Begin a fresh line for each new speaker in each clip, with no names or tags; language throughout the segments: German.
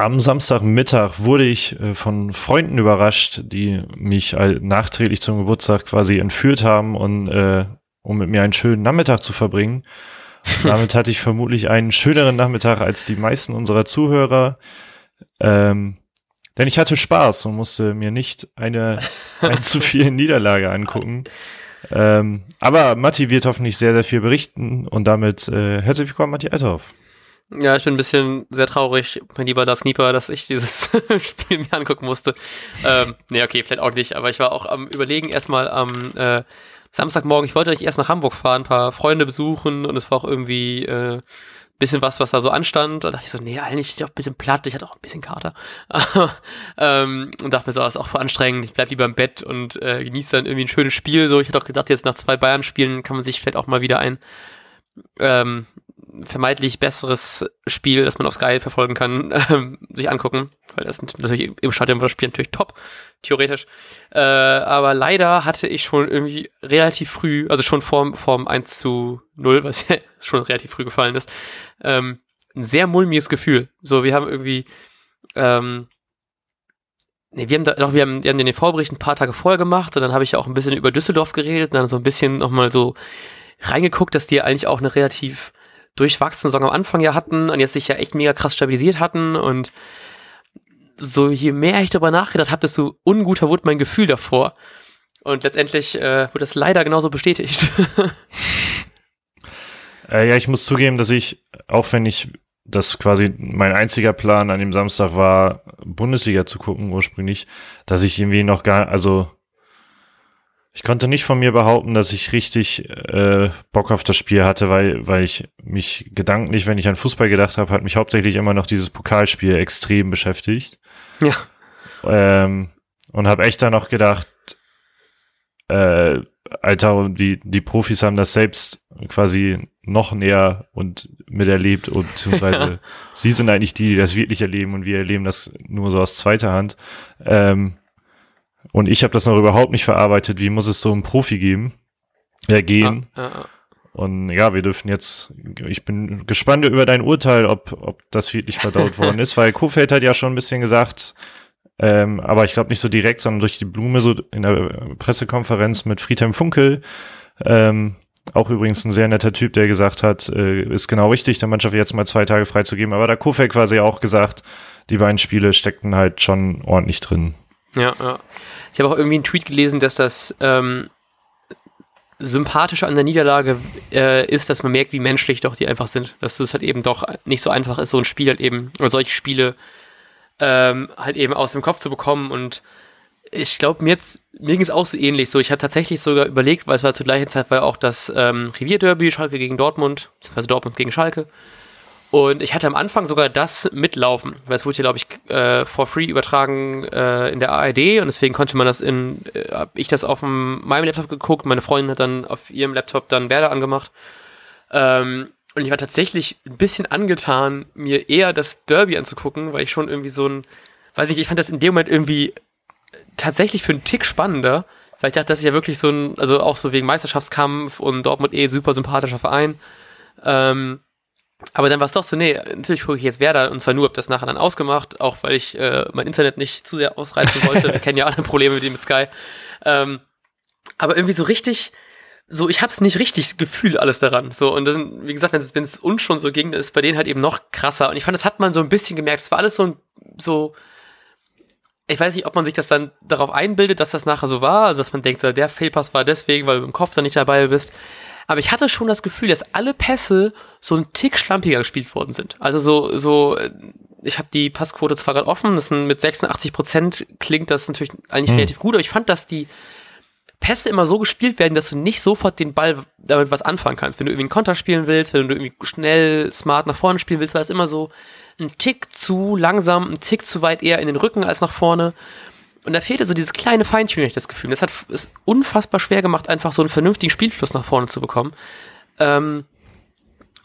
am Samstagmittag wurde ich äh, von Freunden überrascht, die mich nachträglich zum Geburtstag quasi entführt haben und äh, um mit mir einen schönen Nachmittag zu verbringen. Und damit hatte ich vermutlich einen schöneren Nachmittag als die meisten unserer Zuhörer. Ähm, denn ich hatte Spaß und musste mir nicht eine, eine zu viel Niederlage angucken. Ähm, aber Matti wird hoffentlich sehr, sehr viel berichten und damit äh, herzlich willkommen, Matti Althoff.
Ja, ich bin ein bisschen sehr traurig, mein lieber Das Knieper, dass ich dieses Spiel mir angucken musste. Ähm, nee, okay, vielleicht auch nicht, aber ich war auch am überlegen, erstmal am äh, Samstagmorgen, ich wollte eigentlich erst nach Hamburg fahren, ein paar Freunde besuchen und es war auch irgendwie äh, bisschen was, was da so anstand. Da dachte ich so, nee, eigentlich ich auch ein bisschen platt, ich hatte auch ein bisschen Kater. ähm, und dachte mir so, das ist auch anstrengend, ich bleib lieber im Bett und äh, genieße dann irgendwie ein schönes Spiel. So, ich hatte auch gedacht, jetzt nach zwei Bayern-Spielen kann man sich vielleicht auch mal wieder ein ähm, vermeintlich besseres Spiel, das man auf Sky verfolgen kann, ähm, sich angucken. Weil das natürlich im Stadion war das Spiel natürlich top, theoretisch. Äh, aber leider hatte ich schon irgendwie relativ früh, also schon vorm, vorm 1 zu 0, was ja schon relativ früh gefallen ist, ähm, ein sehr mulmiges Gefühl. So, wir haben irgendwie, ähm, Nee, wir haben da, doch, wir haben, wir haben den Vorbericht ein paar Tage vorher gemacht und dann habe ich auch ein bisschen über Düsseldorf geredet und dann so ein bisschen nochmal so reingeguckt, dass die eigentlich auch eine relativ durchwachsene Saison am Anfang ja hatten und jetzt sich ja echt mega krass stabilisiert hatten und so je mehr ich darüber nachgedacht habe, desto unguter wurde mein Gefühl davor. Und letztendlich äh, wurde das leider genauso bestätigt.
äh, ja, ich muss zugeben, dass ich, auch wenn ich das quasi mein einziger Plan an dem Samstag war, Bundesliga zu gucken ursprünglich, dass ich irgendwie noch gar, also ich konnte nicht von mir behaupten, dass ich richtig äh, Bock auf das Spiel hatte, weil, weil ich mich gedanklich, wenn ich an Fußball gedacht habe, hat mich hauptsächlich immer noch dieses Pokalspiel extrem beschäftigt.
Ja.
Ähm, und habe echt da noch gedacht, äh, Alter, und die, die Profis haben das selbst quasi noch näher und miterlebt und beziehungsweise sie sind eigentlich die, die das wirklich erleben und wir erleben das nur so aus zweiter Hand. Ähm, und ich habe das noch überhaupt nicht verarbeitet. Wie muss es so einen Profi geben? Ja, gehen. Ah, ah, ah. Und ja, wir dürfen jetzt, ich bin gespannt über dein Urteil, ob, ob das wirklich verdaut worden ist, weil Kofeld hat ja schon ein bisschen gesagt, ähm, aber ich glaube nicht so direkt, sondern durch die Blume so in der Pressekonferenz mit Friedhelm Funkel, ähm, auch übrigens ein sehr netter Typ, der gesagt hat, äh, ist genau richtig, der Mannschaft jetzt mal zwei Tage freizugeben. Aber da Kofeld quasi auch gesagt, die beiden Spiele steckten halt schon ordentlich drin.
Ja, ja. Ich habe auch irgendwie einen Tweet gelesen, dass das ähm, sympathische an der Niederlage äh, ist, dass man merkt, wie menschlich doch die einfach sind. Dass es halt eben doch nicht so einfach ist, so ein Spiel halt eben, oder solche Spiele ähm, halt eben aus dem Kopf zu bekommen. Und ich glaube, mir, jetzt, mir ging es auch so ähnlich. So, ich habe tatsächlich sogar überlegt, weil es war zur gleichen Zeit war auch das ähm, Revierderby, Schalke gegen Dortmund, beziehungsweise Dortmund gegen Schalke. Und ich hatte am Anfang sogar das mitlaufen, weil es wurde hier, glaube ich, äh, for free übertragen äh, in der ARD und deswegen konnte man das in, äh, hab ich das auf meinem Laptop geguckt, meine Freundin hat dann auf ihrem Laptop dann Werder angemacht. Ähm, und ich war tatsächlich ein bisschen angetan, mir eher das Derby anzugucken, weil ich schon irgendwie so ein, weiß nicht, ich fand das in dem Moment irgendwie tatsächlich für einen Tick spannender, weil ich dachte, das ist ja wirklich so ein, also auch so wegen Meisterschaftskampf und Dortmund eh super sympathischer Verein. Ähm, aber dann war es doch so, nee, natürlich gucke ich jetzt Werder und zwar nur, hab das nachher dann ausgemacht, auch weil ich äh, mein Internet nicht zu sehr ausreizen wollte. Wir kennen ja alle Probleme mit dem Sky. Ähm, aber irgendwie so richtig, so, ich hab's nicht richtig gefühlt, alles daran. So, und dann, wie gesagt, wenn es uns schon so ging, dann ist bei denen halt eben noch krasser. Und ich fand, das hat man so ein bisschen gemerkt. Es war alles so, so, ich weiß nicht, ob man sich das dann darauf einbildet, dass das nachher so war, also dass man denkt, so, der Fehlpass war deswegen, weil du im Kopf dann nicht dabei bist. Aber ich hatte schon das Gefühl, dass alle Pässe so ein Tick schlampiger gespielt worden sind. Also so, so, ich habe die Passquote zwar gerade offen, das sind mit 86 Prozent klingt das natürlich eigentlich hm. relativ gut, aber ich fand, dass die Pässe immer so gespielt werden, dass du nicht sofort den Ball damit was anfangen kannst. Wenn du irgendwie einen Konter spielen willst, wenn du irgendwie schnell, smart nach vorne spielen willst, war das immer so ein Tick zu langsam, ein Tick zu weit eher in den Rücken als nach vorne. Und da fehlte so dieses kleine Feintuning, das Gefühl. Das hat es unfassbar schwer gemacht, einfach so einen vernünftigen Spielfluss nach vorne zu bekommen. Ähm,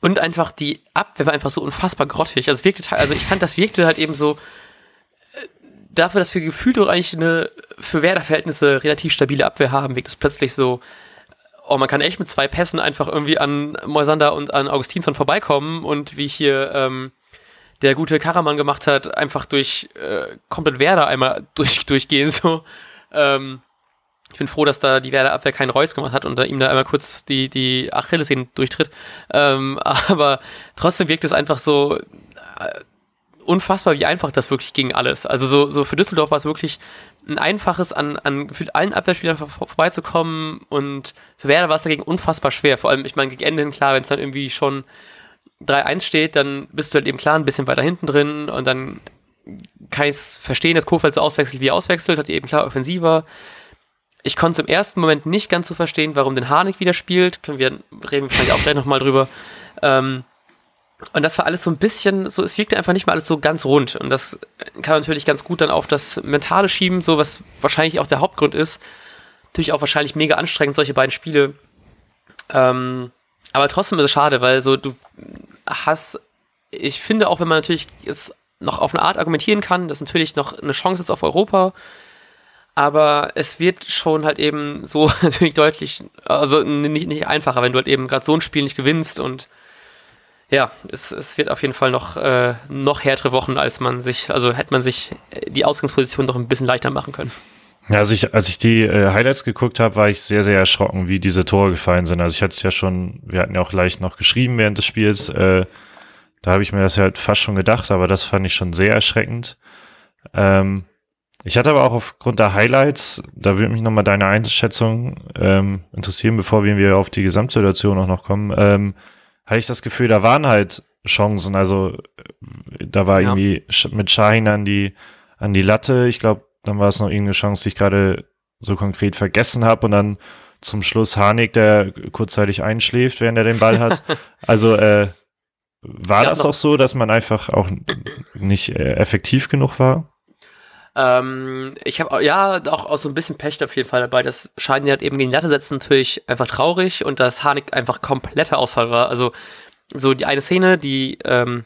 und einfach die Abwehr war einfach so unfassbar grottig. Also, wirkte, also ich fand, das wirkte halt eben so äh, dafür, dass wir gefühlt doch eigentlich eine für Werder-Verhältnisse relativ stabile Abwehr haben, wirkt es plötzlich so, oh, man kann echt mit zwei Pässen einfach irgendwie an Moisander und an Augustinsson vorbeikommen und wie hier ähm, der gute Karaman gemacht hat, einfach durch äh, komplett Werder einmal durch, durchgehen. So. Ähm, ich bin froh, dass da die Werder Abwehr keinen Reus gemacht hat und da ihm da einmal kurz die, die Achillessehnen durchtritt. Ähm, aber trotzdem wirkt es einfach so äh, unfassbar, wie einfach das wirklich ging alles. Also so, so für Düsseldorf war es wirklich ein einfaches, an, an gefühlt allen Abwehrspielern vor, vorbeizukommen und für Werder war es dagegen unfassbar schwer. Vor allem, ich meine, gegen Ende hin, klar, wenn es dann irgendwie schon 3-1 steht, dann bist du halt eben klar ein bisschen weiter hinten drin und dann kann ich es verstehen, dass Kofeld so auswechselt, wie er auswechselt, hat eben klar offensiver. Ich konnte es im ersten Moment nicht ganz so verstehen, warum den Harnik wieder spielt. Können wir reden wahrscheinlich auch gleich nochmal drüber. Ähm, und das war alles so ein bisschen, so, es wirkte einfach nicht mal alles so ganz rund. Und das kann man natürlich ganz gut dann auf das Mentale schieben, so was wahrscheinlich auch der Hauptgrund ist. Natürlich auch wahrscheinlich mega anstrengend, solche beiden Spiele. Ähm, aber trotzdem ist es schade, weil so du hast, ich finde auch, wenn man natürlich es noch auf eine Art argumentieren kann, dass natürlich noch eine Chance ist auf Europa, aber es wird schon halt eben so natürlich deutlich, also nicht, nicht einfacher, wenn du halt eben gerade so ein Spiel nicht gewinnst und ja, es, es wird auf jeden Fall noch, äh, noch härtere Wochen, als man sich, also hätte man sich die Ausgangsposition doch ein bisschen leichter machen können.
Ja, also ich, als ich die äh, Highlights geguckt habe, war ich sehr, sehr erschrocken, wie diese Tore gefallen sind. Also ich hatte es ja schon, wir hatten ja auch leicht noch geschrieben während des Spiels, äh, da habe ich mir das ja halt fast schon gedacht, aber das fand ich schon sehr erschreckend. Ähm, ich hatte aber auch aufgrund der Highlights, da würde mich nochmal deine Einschätzung ähm, interessieren, bevor wir auf die Gesamtsituation auch noch kommen, ähm, hatte ich das Gefühl, da waren halt Chancen. Also da war ja. irgendwie mit Shahin an die, an die Latte. Ich glaube, dann war es noch irgendeine Chance, die ich gerade so konkret vergessen habe und dann zum Schluss Harnik, der kurzzeitig einschläft, während er den Ball hat. also äh, war das auch so, dass man einfach auch nicht äh, effektiv genug war?
Ähm, ich habe ja auch, auch so ein bisschen Pech auf jeden Fall dabei. Das Scheiden hat eben gegen die Latte setzen natürlich einfach traurig und dass Harnik einfach kompletter Ausfall war. Also so die eine Szene, die ähm,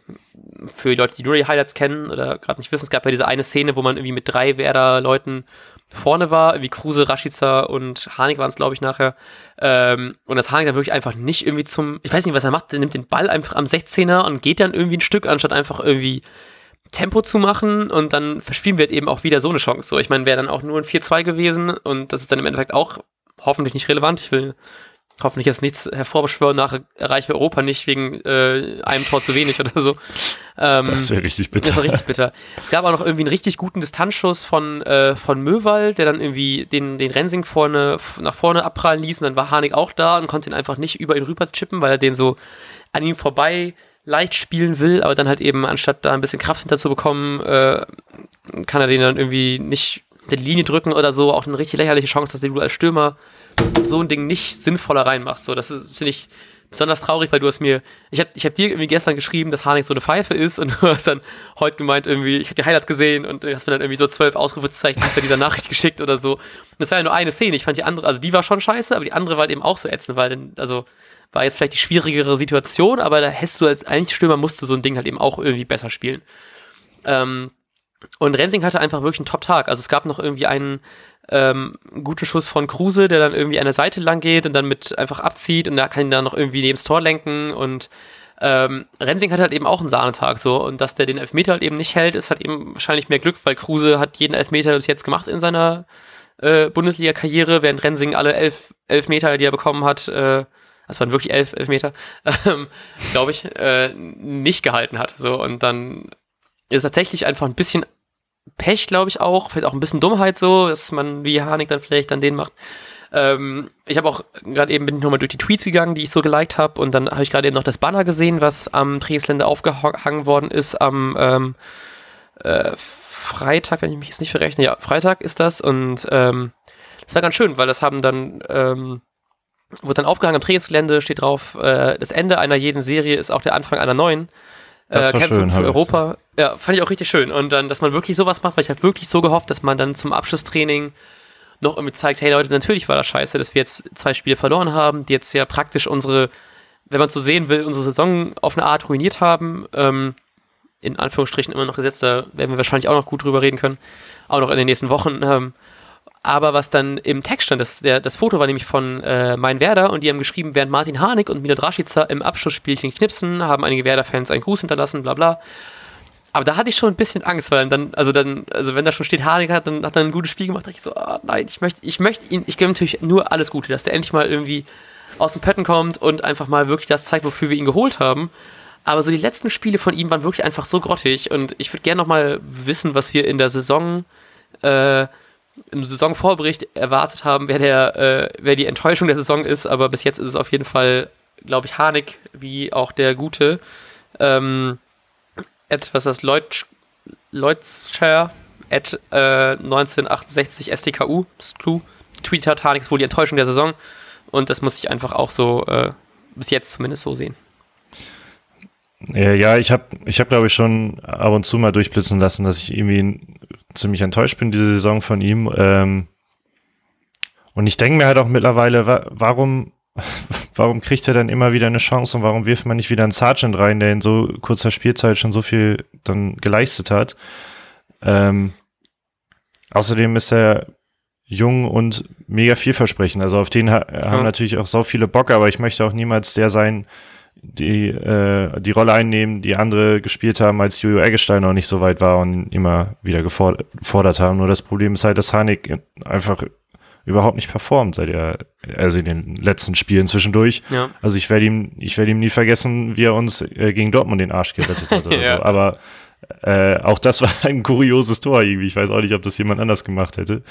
für Leute, die nur die Highlights kennen oder gerade nicht wissen, es gab ja diese eine Szene, wo man irgendwie mit drei Werder-Leuten vorne war, wie Kruse, Rashica und Harnik waren es, glaube ich, nachher. Ähm, und das Harnik dann wirklich einfach nicht irgendwie zum, ich weiß nicht, was er macht, er nimmt den Ball einfach am 16er und geht dann irgendwie ein Stück, anstatt einfach irgendwie Tempo zu machen und dann verspielen wir eben auch wieder so eine Chance. So, ich meine, wäre dann auch nur ein 4-2 gewesen und das ist dann im Endeffekt auch hoffentlich nicht relevant. Ich will hoffentlich jetzt nichts hervorbeschwören, nach erreichen wir Europa nicht wegen äh, einem Tor zu wenig oder so.
Ähm, das wäre richtig bitter.
Das wäre richtig bitter. Es gab auch noch irgendwie einen richtig guten Distanzschuss von, äh, von Möwald, der dann irgendwie den, den Rensing vorne, nach vorne abprallen ließ und dann war Harnik auch da und konnte ihn einfach nicht über ihn rüber chippen, weil er den so an ihm vorbei leicht spielen will, aber dann halt eben, anstatt da ein bisschen Kraft hinter zu bekommen, äh, kann er den dann irgendwie nicht die Linie drücken oder so. Auch eine richtig lächerliche Chance, dass du als Stürmer so ein Ding nicht sinnvoller reinmachst. So, das finde ich besonders traurig, weil du hast mir, ich habe ich hab dir irgendwie gestern geschrieben, dass Harnik so eine Pfeife ist und du hast dann heute gemeint irgendwie, ich habe die Highlights gesehen und du hast mir dann irgendwie so zwölf Ausrufezeichen für dieser Nachricht geschickt oder so. Und das war ja nur eine Szene. Ich fand die andere, also die war schon scheiße, aber die andere war halt eben auch so ätzend, weil dann, also war jetzt vielleicht die schwierigere Situation, aber da hättest du als eigentlich Stürmer musst du so ein Ding halt eben auch irgendwie besser spielen. Ähm, und Rensing hatte einfach wirklich einen Top-Tag. Also es gab noch irgendwie einen ähm, guten Schuss von Kruse, der dann irgendwie an der Seite lang geht und dann mit einfach abzieht und da kann ihn dann noch irgendwie neben das Tor lenken und ähm, Rensing hat halt eben auch einen Sahnetag so und dass der den Elfmeter halt eben nicht hält, ist halt eben wahrscheinlich mehr Glück, weil Kruse hat jeden Elfmeter bis jetzt gemacht in seiner äh, Bundesliga-Karriere, während Rensing alle elf Elfmeter, die er bekommen hat, äh, das waren wirklich elf, elf Meter, ähm, glaube ich, äh, nicht gehalten hat. So, und dann ist tatsächlich einfach ein bisschen Pech, glaube ich auch, vielleicht auch ein bisschen Dummheit so, dass man wie Harnik dann vielleicht dann den macht. Ähm, ich habe auch gerade eben bin ich nochmal durch die Tweets gegangen, die ich so geliked habe und dann habe ich gerade eben noch das Banner gesehen, was am Trainingsländer aufgehangen worden ist am ähm, äh, Freitag, wenn ich mich jetzt nicht verrechne. Ja, Freitag ist das und ähm, das war ganz schön, weil das haben dann ähm, wurde dann aufgehangen am Trainingsgelände, steht drauf, äh, das Ende einer jeden Serie ist auch der Anfang einer neuen.
Das äh, Kämpfen
für Europa. Ja, fand ich auch richtig schön. Und dann, dass man wirklich sowas macht, weil ich halt wirklich so gehofft, dass man dann zum Abschlusstraining noch irgendwie zeigt, hey Leute, natürlich war das scheiße, dass wir jetzt zwei Spiele verloren haben, die jetzt ja praktisch unsere, wenn man so sehen will, unsere Saison auf eine Art ruiniert haben. Ähm, in Anführungsstrichen immer noch gesetzt, da werden wir wahrscheinlich auch noch gut drüber reden können. Auch noch in den nächsten Wochen. Ähm, aber was dann im Text stand, das, der, das Foto war nämlich von äh, Mein Werder und die haben geschrieben, während Martin Harnik und Milot Rashica im Abschlussspielchen knipsen, haben einige Werder-Fans einen Gruß hinterlassen, bla bla. Aber da hatte ich schon ein bisschen Angst, weil dann, also dann, also wenn da schon steht, Harnik hat dann hat er ein gutes Spiel gemacht, dachte ich so, ah, nein, ich möchte, ich möchte ihn, ich gebe natürlich nur alles Gute, dass der endlich mal irgendwie aus dem Pötten kommt und einfach mal wirklich das zeigt, wofür wir ihn geholt haben. Aber so die letzten Spiele von ihm waren wirklich einfach so grottig und ich würde gerne noch mal wissen, was wir in der Saison, äh, im Saisonvorbericht erwartet haben, wer der, äh, wer die Enttäuschung der Saison ist, aber bis jetzt ist es auf jeden Fall, glaube ich, Harnik wie auch der Gute. Ähm, etwas das Leutsch, Leutscher at äh, 1968 STKU, hat, Harnik ist wohl die Enttäuschung der Saison und das muss ich einfach auch so, äh, bis jetzt zumindest so sehen.
Ja, ich habe, ich hab, glaube ich, schon ab und zu mal durchblitzen lassen, dass ich irgendwie ziemlich enttäuscht bin, diese Saison von ihm. Ähm, und ich denke mir halt auch mittlerweile, wa warum, warum kriegt er dann immer wieder eine Chance und warum wirft man nicht wieder einen Sergeant rein, der in so kurzer Spielzeit schon so viel dann geleistet hat? Ähm, außerdem ist er jung und mega vielversprechend. Also auf den ha haben ja. natürlich auch so viele Bock, aber ich möchte auch niemals der sein, die äh, die Rolle einnehmen, die andere gespielt haben, als Jojo Eggestein noch nicht so weit war und immer wieder gefordert haben. Nur das Problem ist halt, dass Hanik einfach überhaupt nicht performt seit er, also in den letzten Spielen zwischendurch. Ja. Also ich werde ihm, ich werde ihm nie vergessen, wie er uns äh, gegen Dortmund den Arsch gerettet hat oder ja. so. Aber äh, auch das war ein kurioses Tor irgendwie. Ich weiß auch nicht, ob das jemand anders gemacht hätte.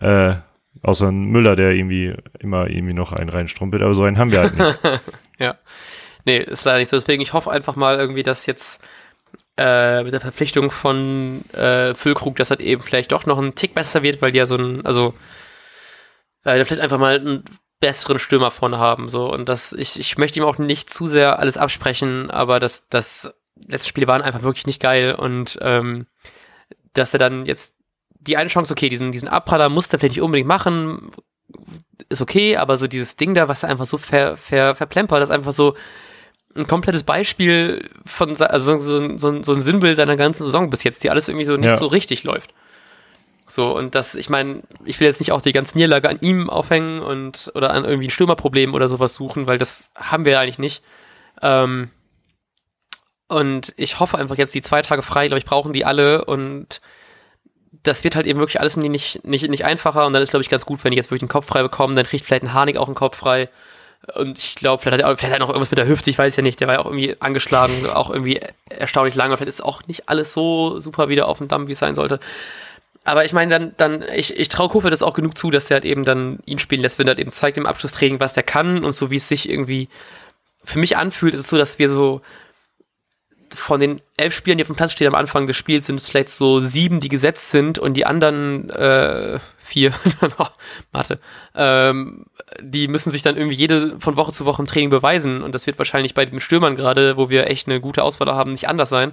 Äh, außer ein Müller, der irgendwie immer irgendwie noch einen reinstrumpelt, aber so einen haben wir halt nicht.
ja. Nee, ist leider nicht so. Deswegen, ich hoffe einfach mal irgendwie, dass jetzt äh, mit der Verpflichtung von äh, Füllkrug, dass halt eben vielleicht doch noch ein Tick besser wird, weil die ja so ein, also die vielleicht einfach mal einen besseren Stürmer vorne haben. So. Und das, ich, ich möchte ihm auch nicht zu sehr alles absprechen, aber das, das letzte Spiele waren einfach wirklich nicht geil und ähm, dass er dann jetzt die eine Chance, okay, diesen, diesen Abpraller muss er vielleicht nicht unbedingt machen, ist okay, aber so dieses Ding da, was er einfach so ver, ver, verplempert, das ist einfach so, ein komplettes Beispiel von, also so, so, so ein Sinnbild seiner ganzen Saison bis jetzt, die alles irgendwie so nicht ja. so richtig läuft. So, und das, ich meine, ich will jetzt nicht auch die ganze Niederlage an ihm aufhängen und oder an irgendwie ein Stürmerproblem oder sowas suchen, weil das haben wir ja eigentlich nicht. Ähm, und ich hoffe einfach jetzt die zwei Tage frei, glaube ich, brauchen die alle und das wird halt eben wirklich alles nicht, nicht, nicht einfacher und dann ist, glaube ich, ganz gut, wenn ich jetzt wirklich einen Kopf frei bekomme, dann kriegt vielleicht ein Harnik auch einen Kopf frei und ich glaube, vielleicht hat er vielleicht noch irgendwas mit der Hüfte, ich weiß ja nicht. Der war ja auch irgendwie angeschlagen, auch irgendwie erstaunlich lange. Vielleicht ist auch nicht alles so super wieder auf dem Damm, wie es sein sollte. Aber ich meine, dann, dann, ich, ich traue Kofeld das auch genug zu, dass der halt eben dann ihn spielen lässt, wenn er halt eben zeigt im Abschlusstraining, was der kann und so wie es sich irgendwie für mich anfühlt, ist es so, dass wir so von den elf Spielern, die auf dem Platz stehen am Anfang des Spiels, sind es vielleicht so sieben, die gesetzt sind und die anderen äh, vier, Mathe, ähm, die müssen sich dann irgendwie jede von Woche zu Woche im Training beweisen und das wird wahrscheinlich bei den Stürmern gerade, wo wir echt eine gute Auswahl haben, nicht anders sein.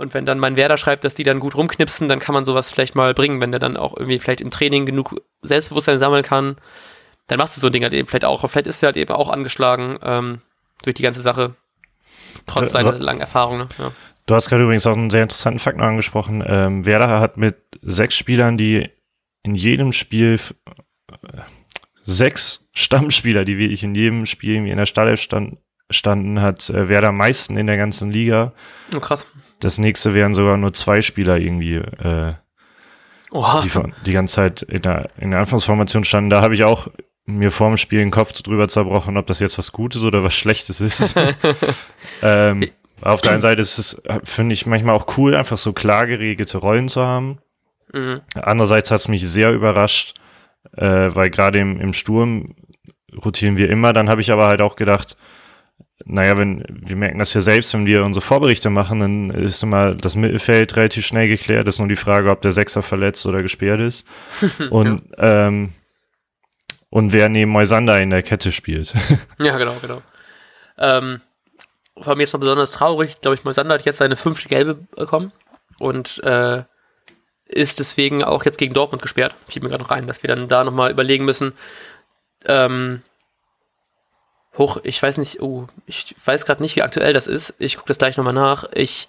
Und wenn dann mein Werder schreibt, dass die dann gut rumknipsen, dann kann man sowas vielleicht mal bringen, wenn der dann auch irgendwie vielleicht im Training genug Selbstbewusstsein sammeln kann, dann machst du so ein Ding halt eben vielleicht auch. Vielleicht ist er halt eben auch angeschlagen ähm, durch die ganze Sache. Trotz seiner langen Erfahrung. Ne? Ja.
Du hast gerade übrigens auch einen sehr interessanten Fakt noch angesprochen. Ähm, Werder hat mit sechs Spielern, die in jedem Spiel äh, sechs Stammspieler, die wirklich in jedem Spiel irgendwie in der Startelf stand, standen, hat äh, Werder am meisten in der ganzen Liga.
Oh, krass.
Das nächste wären sogar nur zwei Spieler irgendwie, äh, Oha. die die ganze Zeit in der, in der Anfangsformation standen. Da habe ich auch mir vorm Spiel den Kopf drüber zerbrochen, ob das jetzt was Gutes oder was Schlechtes ist. ähm, auf der einen Seite ist es, finde ich, manchmal auch cool, einfach so klar geregelte Rollen zu haben. Mhm. Andererseits hat es mich sehr überrascht, äh, weil gerade im, im Sturm rotieren wir immer. Dann habe ich aber halt auch gedacht, naja, wenn wir merken das ja selbst, wenn wir unsere Vorberichte machen, dann ist immer das Mittelfeld relativ schnell geklärt. Ist nur die Frage, ob der Sechser verletzt oder gesperrt ist. Und ja. ähm, und wer neben Moisander in der Kette spielt.
ja, genau, genau. Ähm, war mir jetzt noch besonders traurig, glaube ich, Moisander hat jetzt seine fünfte Gelbe bekommen und äh, ist deswegen auch jetzt gegen Dortmund gesperrt. Fiel mir gerade noch rein, dass wir dann da nochmal überlegen müssen. Ähm, hoch, ich weiß nicht, oh, ich weiß gerade nicht, wie aktuell das ist. Ich gucke das gleich nochmal nach. Ich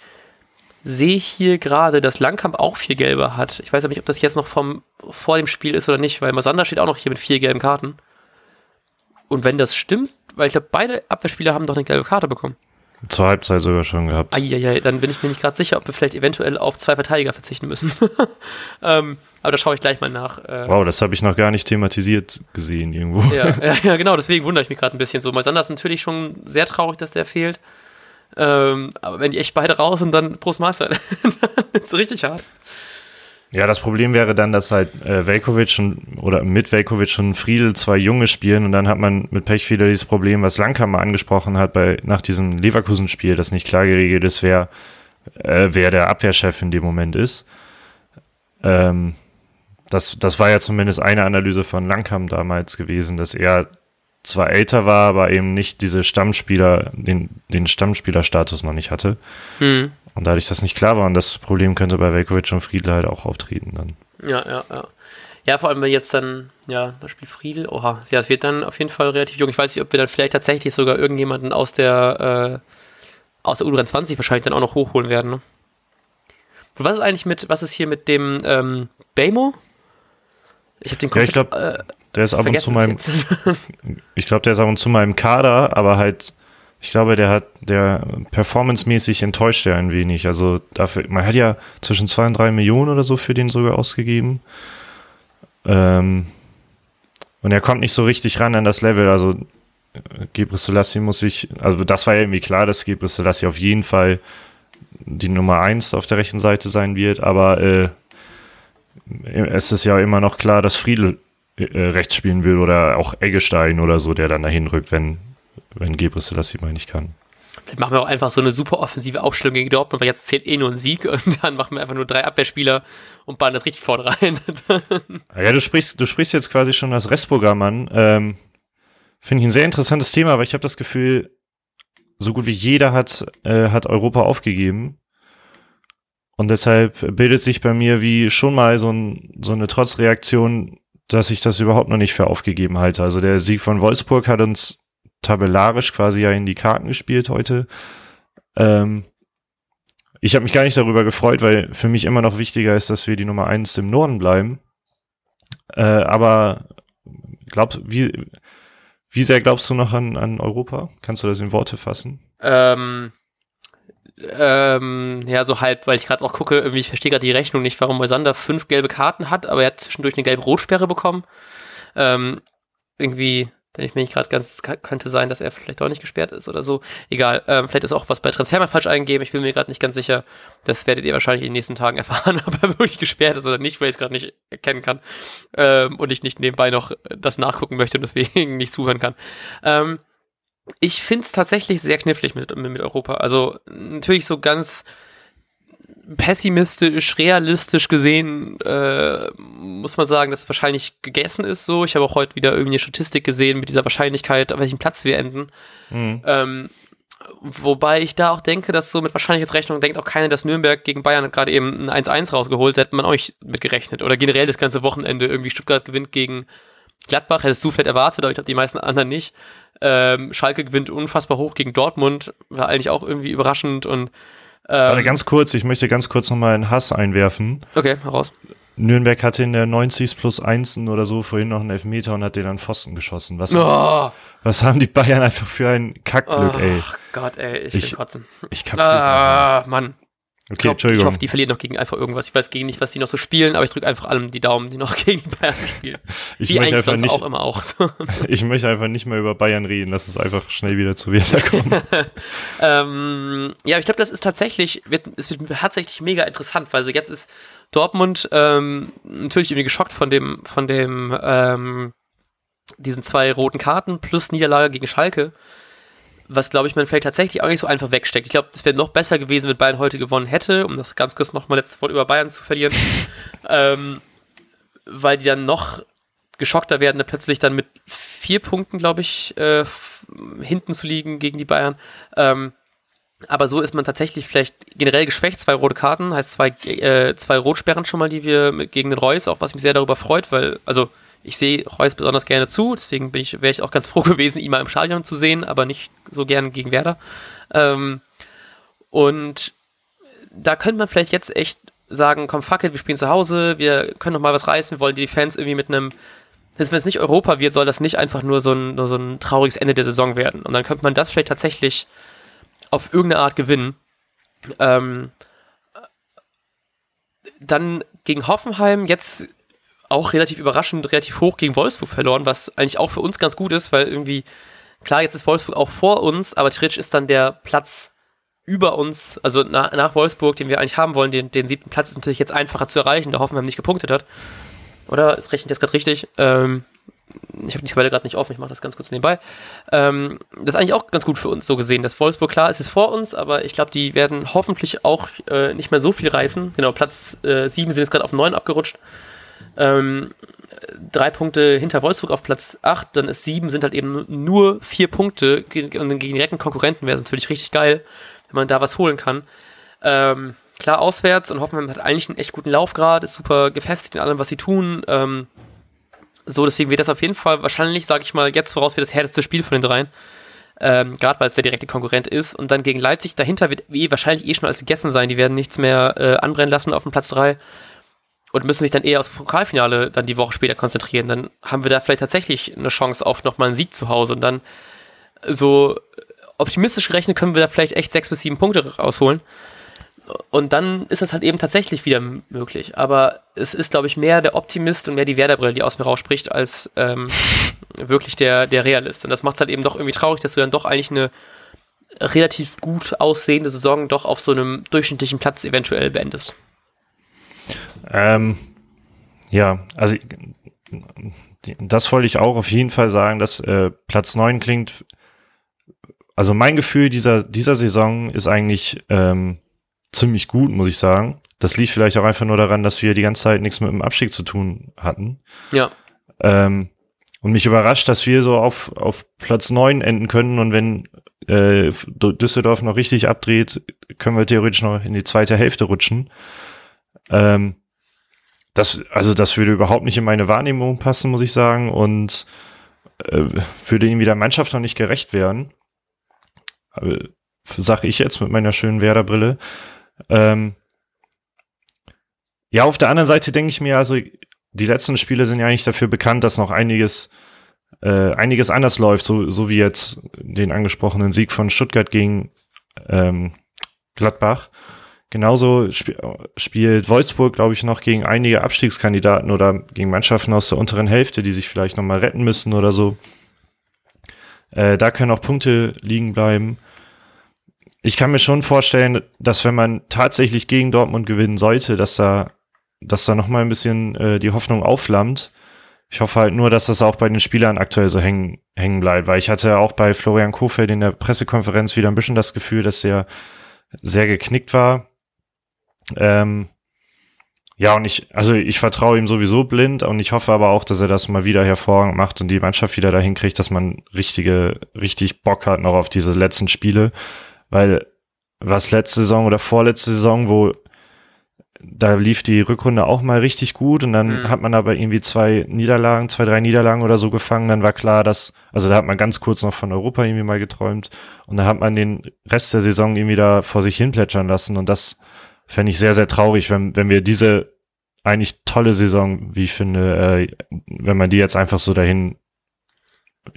sehe hier gerade, dass Langkamp auch vier gelbe hat. Ich weiß aber nicht, ob das jetzt noch vom, vor dem Spiel ist oder nicht, weil Masander steht auch noch hier mit vier gelben Karten. Und wenn das stimmt, weil ich glaube, beide Abwehrspieler haben doch eine gelbe Karte bekommen.
Zur Halbzeit sogar schon gehabt.
Eieiei, dann bin ich mir nicht gerade sicher, ob wir vielleicht eventuell auf zwei Verteidiger verzichten müssen. ähm, aber da schaue ich gleich mal nach.
Äh, wow, das habe ich noch gar nicht thematisiert gesehen irgendwo.
Ja, ja, ja genau, deswegen wundere ich mich gerade ein bisschen so. Moisander ist natürlich schon sehr traurig, dass der fehlt. Ähm, aber wenn die echt beide raus sind, dann Prost Mahlzeit. dann ist es richtig hart.
Ja, das Problem wäre dann, dass halt äh, Velkovic und, oder mit Velkovic und Friedel zwei Junge spielen und dann hat man mit Pech wieder dieses Problem, was Langkammer angesprochen hat bei nach diesem Leverkusen-Spiel, das nicht klar geregelt ist, wer, äh, wer der Abwehrchef in dem Moment ist. Ähm, das, das war ja zumindest eine Analyse von Langkamp damals gewesen, dass er zwar älter war, aber eben nicht diese Stammspieler, den, den Stammspielerstatus noch nicht hatte. Mhm. Und dadurch das nicht klar war, und das Problem könnte bei Velkovic und Friedel halt auch auftreten dann.
Ja, ja, ja. Ja, vor allem wenn jetzt dann, ja, das Spiel Friedel, oha, ja, es wird dann auf jeden Fall relativ jung. Ich weiß nicht, ob wir dann vielleicht tatsächlich sogar irgendjemanden aus der, äh, aus der U23 wahrscheinlich dann auch noch hochholen werden, ne? Was ist eigentlich mit, was ist hier mit dem ähm, Bamo?
Ich habe den komplett, ja, ich glaube, äh, der ist ab und zu meinem, ich glaube, der ist ab und zu im Kader, aber halt, ich glaube, der hat, der performancemäßig enttäuscht er ein wenig. Also dafür, man hat ja zwischen zwei und drei Millionen oder so für den sogar ausgegeben. Ähm, und er kommt nicht so richtig ran an das Level. Also Gebre Selassie muss sich, also das war ja irgendwie klar, dass Gebre Selassie auf jeden Fall die Nummer eins auf der rechten Seite sein wird, aber äh, es ist ja immer noch klar, dass Friedel äh, rechts spielen will oder auch Eggestein oder so, der dann dahin rückt, wenn, wenn Gebre Selassie mal nicht kann.
Vielleicht machen wir auch einfach so eine super offensive Aufstellung gegen Dortmund, weil jetzt zählt eh nur ein Sieg und dann machen wir einfach nur drei Abwehrspieler und ballen das richtig vorne rein.
ja, du sprichst, du sprichst jetzt quasi schon das Restprogramm an. Ähm, Finde ich ein sehr interessantes Thema, aber ich habe das Gefühl, so gut wie jeder hat, äh, hat Europa aufgegeben. Und deshalb bildet sich bei mir wie schon mal so, ein, so eine Trotzreaktion, dass ich das überhaupt noch nicht für aufgegeben halte. Also der Sieg von Wolfsburg hat uns tabellarisch quasi ja in die Karten gespielt heute. Ähm, ich habe mich gar nicht darüber gefreut, weil für mich immer noch wichtiger ist, dass wir die Nummer eins im Norden bleiben. Äh, aber glaubst wie wie sehr glaubst du noch an, an Europa? Kannst du das in Worte fassen?
Ähm, ähm, ja, so halb, weil ich gerade auch gucke, irgendwie, ich verstehe gerade die Rechnung nicht, warum Moisander fünf gelbe Karten hat, aber er hat zwischendurch eine gelbe Rotsperre bekommen. Ähm, irgendwie, wenn ich mir nicht gerade ganz, könnte sein, dass er vielleicht auch nicht gesperrt ist oder so. Egal, ähm, vielleicht ist auch was bei Transfermarkt falsch eingegeben, ich bin mir gerade nicht ganz sicher. Das werdet ihr wahrscheinlich in den nächsten Tagen erfahren, ob er wirklich gesperrt ist oder nicht, weil ich es gerade nicht erkennen kann. Ähm, und ich nicht nebenbei noch das nachgucken möchte und deswegen nicht zuhören kann. Ähm, ich finde es tatsächlich sehr knifflig mit, mit Europa. Also natürlich so ganz pessimistisch, realistisch gesehen äh, muss man sagen, dass es wahrscheinlich gegessen ist so. Ich habe auch heute wieder irgendwie eine Statistik gesehen mit dieser Wahrscheinlichkeit, auf welchem Platz wir enden. Mhm. Ähm, wobei ich da auch denke, dass so mit Wahrscheinlichkeitsrechnung denkt auch keiner, dass Nürnberg gegen Bayern gerade eben ein 1-1 rausgeholt, da hätte man auch nicht mit gerechnet. Oder generell das ganze Wochenende irgendwie Stuttgart gewinnt gegen Gladbach, hättest du vielleicht erwartet, aber ich glaube die meisten anderen nicht. Ähm, Schalke gewinnt unfassbar hoch gegen Dortmund, war eigentlich auch irgendwie überraschend und
ähm, Warte, ganz kurz, ich möchte ganz kurz nochmal einen Hass einwerfen.
Okay, heraus.
Nürnberg hatte in der 90 plus 1 oder so vorhin noch einen Elfmeter und hat den an Pfosten geschossen. Was,
oh.
haben, was haben die Bayern einfach für ein Kackglück,
oh,
ey.
Ach Gott, ey, ich, ich will kotzen.
Ich kapier's ah,
Mann.
Okay, ich, glaub, Entschuldigung.
ich hoffe, die verlieren noch gegen einfach irgendwas. Ich weiß gegen nicht, was die noch so spielen, aber ich drücke einfach allem die Daumen, die noch gegen die Bayern spielen.
ich Wie möchte einfach nicht,
auch immer auch.
ich möchte einfach nicht mehr über Bayern reden. Lass es einfach schnell wieder zu Werder kommen.
ähm, ja, ich glaube, das ist tatsächlich, wird, es wird tatsächlich mega interessant, weil so jetzt ist Dortmund ähm, natürlich irgendwie geschockt von dem, von dem, ähm, diesen zwei roten Karten plus Niederlage gegen Schalke was, glaube ich, man vielleicht tatsächlich auch nicht so einfach wegsteckt. Ich glaube, es wäre noch besser gewesen, wenn Bayern heute gewonnen hätte, um das ganz kurz nochmal letztes Wort über Bayern zu verlieren, ähm, weil die dann noch geschockter werden, plötzlich dann mit vier Punkten, glaube ich, äh, hinten zu liegen gegen die Bayern. Ähm, aber so ist man tatsächlich vielleicht generell geschwächt. Zwei rote Karten, heißt zwei, äh, zwei Rotsperren schon mal, die wir mit, gegen den Reus, auch was mich sehr darüber freut, weil, also ich sehe Reus besonders gerne zu, deswegen bin ich, wäre ich auch ganz froh gewesen, ihn mal im Stadion zu sehen, aber nicht so gern gegen Werder. Ähm, und da könnte man vielleicht jetzt echt sagen, komm, fuck it, wir spielen zu Hause, wir können noch mal was reißen, wir wollen die Fans irgendwie mit einem, wenn es nicht Europa wird, soll das nicht einfach nur so ein, nur so ein trauriges Ende der Saison werden. Und dann könnte man das vielleicht tatsächlich auf irgendeine Art gewinnen. Ähm, dann gegen Hoffenheim jetzt auch relativ überraschend, relativ hoch gegen Wolfsburg verloren, was eigentlich auch für uns ganz gut ist, weil irgendwie, klar, jetzt ist Wolfsburg auch vor uns, aber theoretisch ist dann der Platz über uns, also nach, nach Wolfsburg, den wir eigentlich haben wollen, den, den siebten Platz ist natürlich jetzt einfacher zu erreichen, da Hoffenheim nicht gepunktet hat. Oder? Es rechnet jetzt gerade richtig. Ähm, ich habe die Tabelle gerade nicht offen, ich mache das ganz kurz nebenbei. Ähm, das ist eigentlich auch ganz gut für uns so gesehen, dass Wolfsburg, klar, ist es vor uns, aber ich glaube, die werden hoffentlich auch äh, nicht mehr so viel reißen. Genau, Platz äh, 7 sind jetzt gerade auf 9 abgerutscht. Ähm, drei Punkte hinter Wolfsburg auf Platz 8, dann ist 7, sind halt eben nur vier Punkte und gegen direkten Konkurrenten wäre es natürlich richtig geil, wenn man da was holen kann. Ähm, klar auswärts und Hoffenheim hat eigentlich einen echt guten Laufgrad, ist super gefestigt in allem, was sie tun. Ähm, so, deswegen wird das auf jeden Fall wahrscheinlich, sage ich mal, jetzt voraus wie das härteste Spiel von den dreien. Ähm, Gerade weil es der direkte Konkurrent ist. Und dann gegen Leipzig dahinter wird eh wahrscheinlich eh schon alles gegessen sein. Die werden nichts mehr äh, anbrennen lassen auf dem Platz 3 und müssen sich dann eher aufs Pokalfinale dann die Woche später konzentrieren. Dann haben wir da vielleicht tatsächlich eine Chance auf nochmal einen Sieg zu Hause. Und dann so optimistisch gerechnet können wir da vielleicht echt sechs bis sieben Punkte rausholen. Und dann ist das halt eben tatsächlich wieder möglich. Aber es ist, glaube ich, mehr der Optimist und mehr die Werderbrille, die aus mir rausspricht, als ähm, wirklich der, der Realist. Und das macht es halt eben doch irgendwie traurig, dass du dann doch eigentlich eine relativ gut aussehende Saison doch auf so einem durchschnittlichen Platz eventuell beendest.
Ähm, ja, also das wollte ich auch auf jeden Fall sagen, dass äh, Platz 9 klingt. Also mein Gefühl dieser, dieser Saison ist eigentlich ähm, ziemlich gut, muss ich sagen. Das liegt vielleicht auch einfach nur daran, dass wir die ganze Zeit nichts mit dem Abstieg zu tun hatten.
Ja.
Ähm, und mich überrascht, dass wir so auf, auf Platz neun enden können und wenn äh, Düsseldorf noch richtig abdreht, können wir theoretisch noch in die zweite Hälfte rutschen. Ähm, das, also das würde überhaupt nicht in meine Wahrnehmung passen, muss ich sagen, und äh, würde irgendwie der Mannschaft noch nicht gerecht werden. Sag ich jetzt mit meiner schönen Werder-Brille. Ähm, ja, auf der anderen Seite denke ich mir, also die letzten Spiele sind ja eigentlich dafür bekannt, dass noch einiges, äh, einiges anders läuft, so, so wie jetzt den angesprochenen Sieg von Stuttgart gegen ähm, Gladbach. Genauso sp spielt Wolfsburg, glaube ich, noch gegen einige Abstiegskandidaten oder gegen Mannschaften aus der unteren Hälfte, die sich vielleicht nochmal retten müssen oder so. Äh, da können auch Punkte liegen bleiben ich kann mir schon vorstellen, dass wenn man tatsächlich gegen Dortmund gewinnen sollte, dass da, dass da noch mal ein bisschen äh, die Hoffnung aufflammt. Ich hoffe halt nur, dass das auch bei den Spielern aktuell so hängen, hängen bleibt, weil ich hatte auch bei Florian Kofeld in der Pressekonferenz wieder ein bisschen das Gefühl, dass er sehr geknickt war. Ähm, ja, und ich, also ich vertraue ihm sowieso blind und ich hoffe aber auch, dass er das mal wieder hervorragend macht und die Mannschaft wieder dahin kriegt, dass man richtige, richtig Bock hat noch auf diese letzten Spiele. Weil was letzte Saison oder vorletzte Saison, wo da lief die Rückrunde auch mal richtig gut und dann mhm. hat man aber irgendwie zwei Niederlagen, zwei, drei Niederlagen oder so gefangen, dann war klar, dass, also da hat man ganz kurz noch von Europa irgendwie mal geträumt und da hat man den Rest der Saison irgendwie da vor sich hin plätschern lassen und das fände ich sehr, sehr traurig, wenn, wenn wir diese eigentlich tolle Saison, wie ich finde, äh, wenn man die jetzt einfach so dahin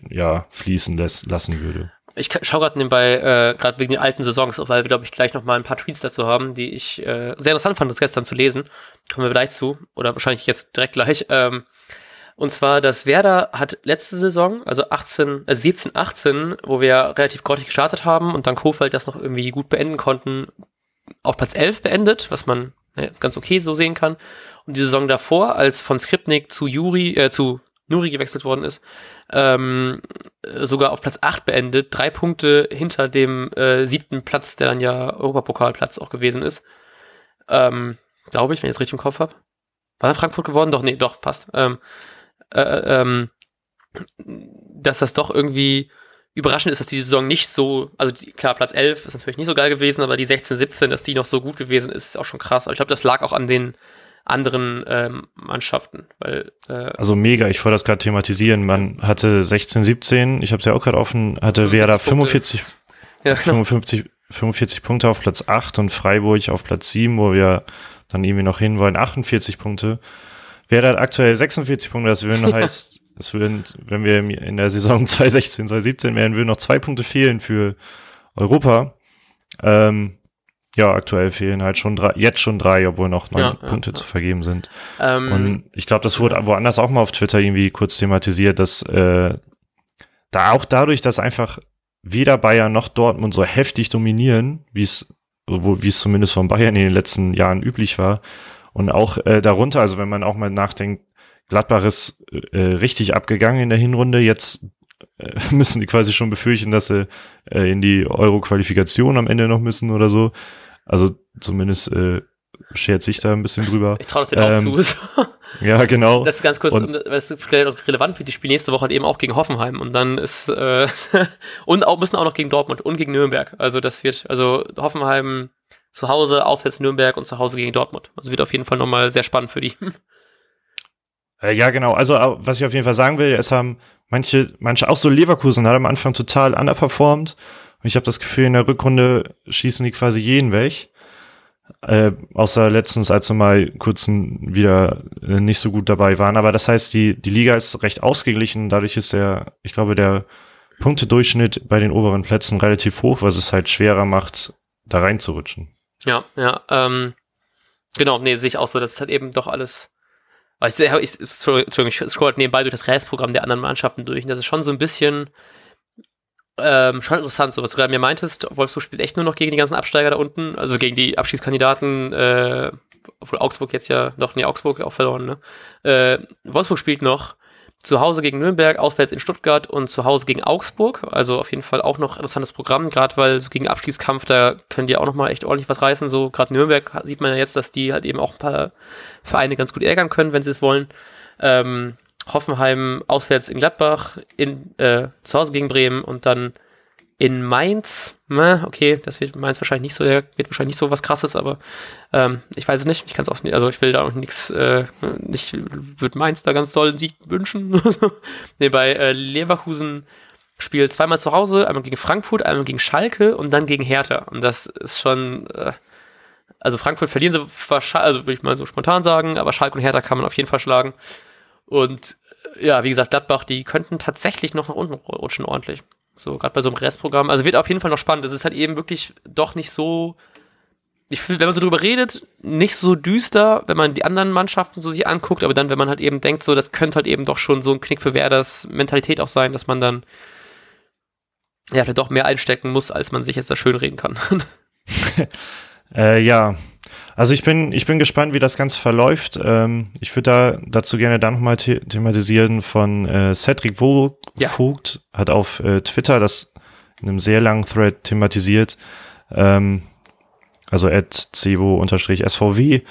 ja, fließen lässt, lassen würde
ich schaue gerade nebenbei, äh, gerade wegen den alten Saisons, weil wir, glaube ich, gleich noch mal ein paar Tweets dazu haben, die ich äh, sehr interessant fand, das gestern zu lesen. Kommen wir gleich zu, oder wahrscheinlich jetzt direkt gleich. Ähm, und zwar, dass Werder hat letzte Saison, also 18, äh, 17, 18, wo wir relativ grottig gestartet haben und dann Kofeld das noch irgendwie gut beenden konnten, auf Platz 11 beendet, was man ne, ganz okay so sehen kann. Und die Saison davor, als von Skripnik zu Juri, äh, zu Nuri gewechselt worden ist, ähm, sogar auf Platz 8 beendet, drei Punkte hinter dem äh, siebten Platz, der dann ja Europapokalplatz auch gewesen ist. Ähm, Glaube ich, wenn ich es richtig im Kopf habe. War er Frankfurt geworden? Doch, nee, doch, passt. Ähm, äh, äh, ähm, dass das doch irgendwie überraschend ist, dass die Saison nicht so, also die, klar, Platz 11 ist natürlich nicht so geil gewesen, aber die 16, 17, dass die noch so gut gewesen ist, ist auch schon krass. Aber ich glaube, das lag auch an den anderen ähm, Mannschaften. Weil,
äh, also mega, ich wollte das gerade thematisieren. Man hatte 16, 17, ich habe es ja auch gerade offen, hatte Werder 45, ja, 55, 45 Punkte auf Platz 8 und Freiburg auf Platz 7, wo wir dann irgendwie noch hin wollen, 48 Punkte. Werder hat aktuell 46 Punkte, das würde ja. heißt, es würden, wenn wir in der Saison 2016, 2017 wären, würden noch zwei Punkte fehlen für Europa. Ähm, ja, aktuell fehlen halt schon drei, jetzt schon drei, obwohl noch neun
Ja,
Punkte
ja, ja.
zu vergeben sind.
Ähm,
Und ich glaube, das wurde woanders auch mal auf Twitter irgendwie kurz thematisiert, dass äh, da auch dadurch, dass einfach weder Bayern noch Dortmund so heftig dominieren, wie es wie es zumindest von Bayern in den letzten Jahren üblich war. Und auch äh, darunter, also wenn man auch mal nachdenkt, Gladbach ist äh, richtig abgegangen in der Hinrunde. Jetzt äh, müssen die quasi schon befürchten, dass sie äh, in die Euro-Qualifikation am Ende noch müssen oder so. Also zumindest äh, schert sich da ein bisschen drüber.
ich traue das denen auch
ähm,
zu.
Ja, genau.
Das ist ganz kurz,
Und-
weil es vielleicht auch relevant wird, die spielen nächste Woche halt eben auch gegen Hoffenheim und dann ist äh, und auch müssen auch noch gegen Dortmund und gegen Nürnberg. Also das wird, also Hoffenheim zu Hause, auswärts Nürnberg und zu Hause gegen Dortmund. Also wird auf jeden Fall nochmal sehr spannend für die.
Äh, ja, genau. Also, was ich auf jeden Fall sagen will, es haben manche, manche auch so Leverkusen hat am Anfang total underperformed. Und ich habe das Gefühl, in der Rückrunde schießen die quasi jeden weg. Äh, außer letztens, als sie mal kurz wieder äh, nicht so gut dabei waren. Aber das heißt, die, die Liga ist recht ausgeglichen. Dadurch ist der, ich glaube, der Punktedurchschnitt bei den oberen Plätzen relativ hoch, was es halt schwerer macht, da reinzurutschen.
Ja, ja, ähm, genau, nee, sehe ich auch so, das ist halt eben doch alles. Aber ich, ich, ich, scroll halt nebenbei durch das Restprogramm der anderen Mannschaften durch und das ist schon so ein bisschen ähm, schon interessant, so was du gerade mir meintest. Wolfsburg spielt echt nur noch gegen die ganzen Absteiger da unten, also gegen die Abschiedskandidaten, äh, obwohl Augsburg jetzt ja, doch, nee, Augsburg auch verloren, ne? Äh, Wolfsburg spielt noch zu Hause gegen Nürnberg, auswärts in Stuttgart und zu Hause gegen Augsburg. Also auf jeden Fall auch noch interessantes Programm, gerade weil so gegen Abstiegskampf, da können die auch noch mal echt ordentlich was reißen. So gerade Nürnberg sieht man ja jetzt, dass die halt eben auch ein paar Vereine ganz gut ärgern können, wenn sie es wollen. Ähm, Hoffenheim auswärts in Gladbach, in, äh, zu Hause gegen Bremen und dann in Mainz. Na, okay, das wird Mainz wahrscheinlich nicht so, wird wahrscheinlich nicht so was krasses, aber ähm, ich weiß es nicht. Ich kann es auch nicht, also ich will da auch nichts, äh, nicht, würde Mainz da ganz doll einen Sieg wünschen. nee, bei äh, Leverkusen spielt zweimal zu Hause, einmal gegen Frankfurt, einmal gegen Schalke und dann gegen Hertha. Und das ist schon, äh, also Frankfurt verlieren sie wahrscheinlich, also würde ich mal so spontan sagen, aber Schalke und Hertha kann man auf jeden Fall schlagen. Und äh, ja, wie gesagt, Gladbach, die könnten tatsächlich noch nach unten rutschen ordentlich. So, gerade bei so einem Restprogramm. Also wird auf jeden Fall noch spannend. Es ist halt eben wirklich doch nicht so, ich finde, wenn man so drüber redet, nicht so düster, wenn man die anderen Mannschaften so sich anguckt, aber dann, wenn man halt eben denkt, so, das könnte halt eben doch schon so ein Knick für Werders Mentalität auch sein, dass man dann ja, vielleicht doch mehr einstecken muss, als man sich jetzt da schön reden kann.
Äh, ja, also ich bin, ich bin gespannt, wie das Ganze verläuft. Ähm, ich würde da dazu gerne dann nochmal the thematisieren von äh, Cedric Vogt,
Ja.
Vogt hat auf äh, Twitter das in einem sehr langen Thread thematisiert. Ähm, also at cevo-svw.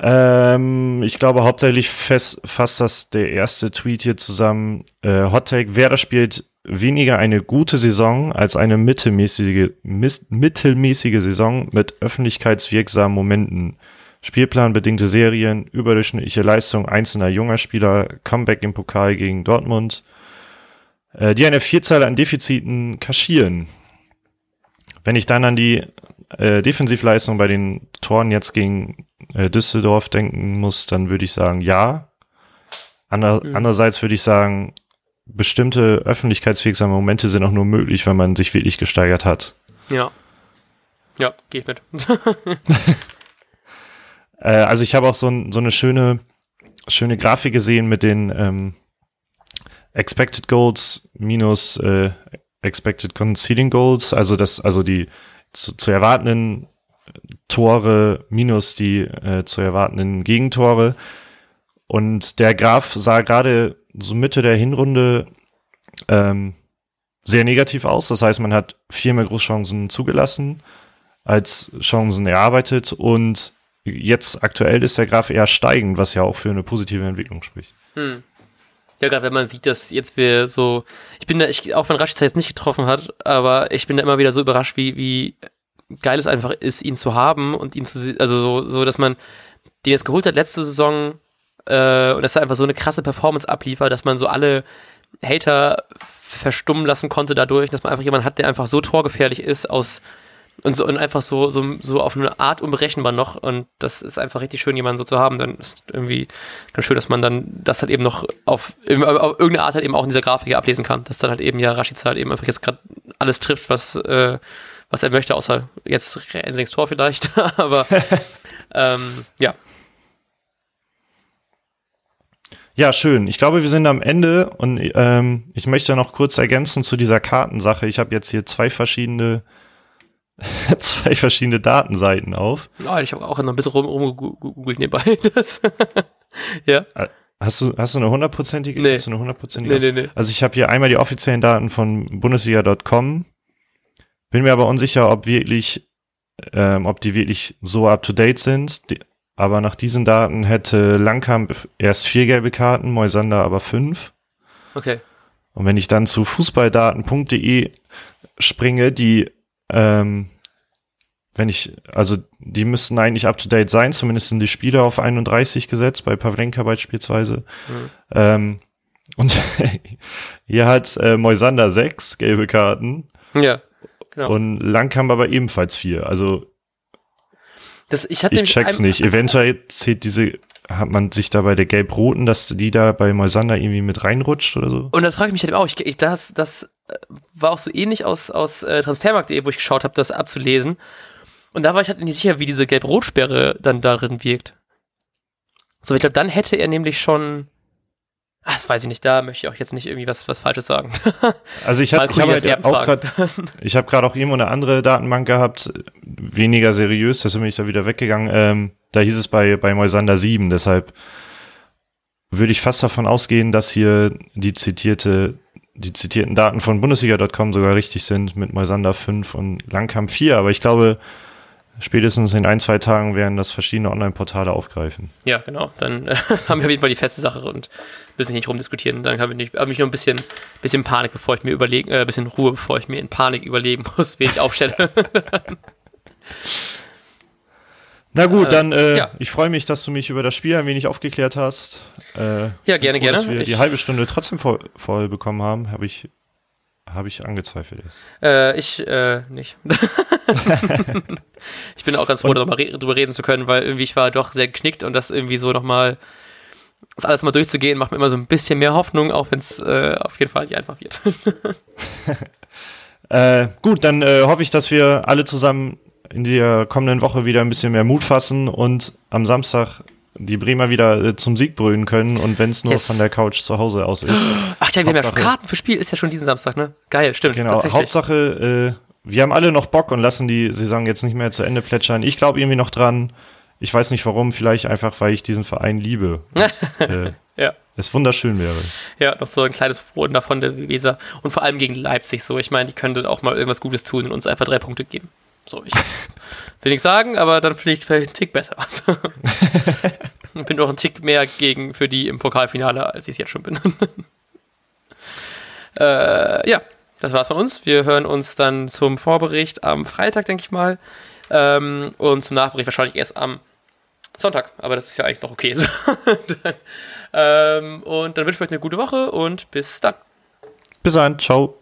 Ähm, ich glaube hauptsächlich fest, fasst das der erste Tweet hier zusammen. Äh, Hot Take, Werder spielt weniger eine gute Saison als eine mittelmäßige, mittelmäßige Saison mit öffentlichkeitswirksamen Momenten. Spielplanbedingte Serien, überdurchschnittliche Leistung einzelner junger Spieler, Comeback im Pokal gegen Dortmund, äh, die eine Vielzahl an Defiziten kaschieren. Wenn ich dann an die äh, Defensivleistung bei den Toren jetzt gegen äh, Düsseldorf denken muss, dann würde ich sagen, ja. Ander,
Mhm.
Andererseits würde ich sagen, bestimmte öffentlichkeitswirksame Momente sind auch nur möglich, wenn man sich wirklich gesteigert hat.
ja. Ja, gehe ich mit.
Äh, also ich habe auch so, ein, so eine schöne, schöne Grafik gesehen mit den ähm, Expected Goals minus äh, Expected Conceding Goals, also das, also die zu, zu erwartenden Tore minus die äh, zu erwartenden Gegentore. Und der Graph sah gerade so Mitte der Hinrunde ähm, sehr negativ aus. Das heißt, man hat viel mehr Großchancen zugelassen als Chancen erarbeitet und jetzt aktuell ist der Graph eher steigend, was ja auch für eine positive Entwicklung spricht.
Hm. Ja, gerade wenn man sieht, dass jetzt wir so, ich bin da, ich, auch wenn Rashica jetzt nicht getroffen hat, aber ich bin da immer wieder so überrascht, wie, wie geil es einfach ist, ihn zu haben und ihn zu, se- also so, so dass man den jetzt geholt hat letzte Saison äh, und dass er einfach so eine krasse Performance abliefert, dass man so alle Hater verstummen lassen konnte dadurch, dass man einfach jemanden hat, der einfach so torgefährlich ist aus und so und einfach so, so, so auf eine Art unberechenbar noch und das ist einfach richtig schön, jemanden so zu haben. Dann ist irgendwie ganz schön, dass man dann das halt eben noch auf, auf irgendeine Art halt eben auch in dieser Grafik ablesen kann, dass dann halt eben ja Rashica halt eben einfach jetzt gerade alles trifft, was, äh, was er möchte, außer jetzt Ensings Tor vielleicht. Aber ähm, ja.
Ja, schön. Ich glaube, wir sind am Ende und ähm, ich möchte noch kurz ergänzen zu dieser Kartensache. Ich habe jetzt hier zwei verschiedene zwei verschiedene Datenseiten auf.
Oh, ich habe auch noch ein bisschen rumgegoogelt nebenbei. Das
ja. Äh, hast du, hast du eine hundertprozentige?
Nee.
Hast du eine hundertprozentige?
Nee, nee, nee.
Also ich habe hier einmal die offiziellen Daten von Bundesliga.com. Bin mir aber unsicher, ob wirklich, ähm, ob die wirklich so up to date sind. Die, aber nach diesen Daten hätte Langkamp erst vier gelbe Karten, Moisander aber fünf.
Okay.
Und wenn ich dann zu fußballdaten.de springe, die ähm, wenn ich, also die müssten eigentlich up to date sein, zumindest sind die Spiele auf 31 gesetzt, bei Pavlenka beispielsweise. Mhm. Ähm, und hier hat äh, Moisander sechs gelbe Karten.
Ja, genau.
Und Langkamp aber ebenfalls vier. Also
das, ich,
ich check's nicht. Eventuell zählt diese, hat man sich da bei der Gelb-Roten, dass die da bei Moisander irgendwie mit reinrutscht oder so?
Und das frage ich mich halt auch. Ich, ich, das, das äh, war auch so ähnlich aus, aus äh, Transfermarkt.de, wo ich geschaut habe, das abzulesen. Und da war ich halt nicht sicher, wie diese Gelb-Rot-Sperre dann darin wirkt. So, ich glaube, dann hätte er nämlich schon. Ach, das weiß ich nicht, da möchte ich auch jetzt nicht irgendwie was, was Falsches sagen.
Also ich habe hab halt auch gerade, ich habe gerade auch irgendwo eine andere Datenbank gehabt, weniger seriös, deswegen bin ich da wieder weggegangen. Ähm, da hieß es bei, bei Moisander 7, deshalb würde ich fast davon ausgehen, dass hier die zitierte die zitierten Daten von Bundesliga.com sogar richtig sind mit Moisander 5 und Langkamp 4. Aber ich glaube, spätestens in ein, zwei Tagen werden das verschiedene Online-Portale aufgreifen.
Ja, genau. Dann äh, haben wir auf jeden Fall die feste Sache und müssen nicht rumdiskutieren. Dann habe ich, hab ich nur ein bisschen, bisschen Panik, bevor ich mir überlegen, äh, bisschen Ruhe, bevor ich mir in Panik überlegen muss, wen ich aufstelle.
Na gut, äh, dann äh, ja. ich freue mich, dass du mich über das Spiel ein wenig aufgeklärt hast.
Äh, ja, gerne,
froh,
gerne.
Dass wir ich, die halbe Stunde trotzdem voll, voll bekommen haben, habe ich habe ich angezweifelt
ist. Äh, ich äh, nicht. ich bin auch ganz froh, darüber, re darüber, reden zu können, weil irgendwie ich war doch sehr geknickt und das irgendwie so nochmal, das alles mal durchzugehen, macht mir immer so ein bisschen mehr Hoffnung, auch wenn es äh, auf jeden Fall nicht einfach wird.
äh, gut, dann äh, hoffe ich, dass wir alle zusammen in der kommenden Woche wieder ein bisschen mehr Mut fassen und am Samstag die Bremer wieder äh, zum Sieg brüllen können und wenn es nur yes. von der Couch zu Hause aus ist.
Ach ja, wir haben ja schon Karten für Spiel, ist ja schon diesen Samstag, ne? Geil, stimmt.
Genau, Hauptsache, äh, wir haben alle noch Bock und lassen die Saison jetzt nicht mehr zu Ende plätschern. Ich glaube irgendwie noch dran. Ich weiß nicht warum, vielleicht einfach, weil ich diesen Verein liebe. Und, äh, ja. Es wunderschön wäre.
Ja, noch so ein kleines Frohen davon der Weser. Und vor allem gegen Leipzig so. Ich meine, die können dann auch mal irgendwas Gutes tun und uns einfach drei Punkte geben. So, ich will nichts sagen, aber dann finde ich vielleicht einen Tick besser. ich bin noch einen Tick mehr gegen für die im Pokalfinale, als ich es jetzt schon bin. äh, ja, das war's von uns. Wir hören uns dann zum Vorbericht am Freitag, denke ich mal. Ähm, und zum Nachbericht wahrscheinlich erst am Sonntag. Aber das ist ja eigentlich noch okay. ähm, und dann wünsche ich euch eine gute Woche und bis dann.
Bis dann. Ciao.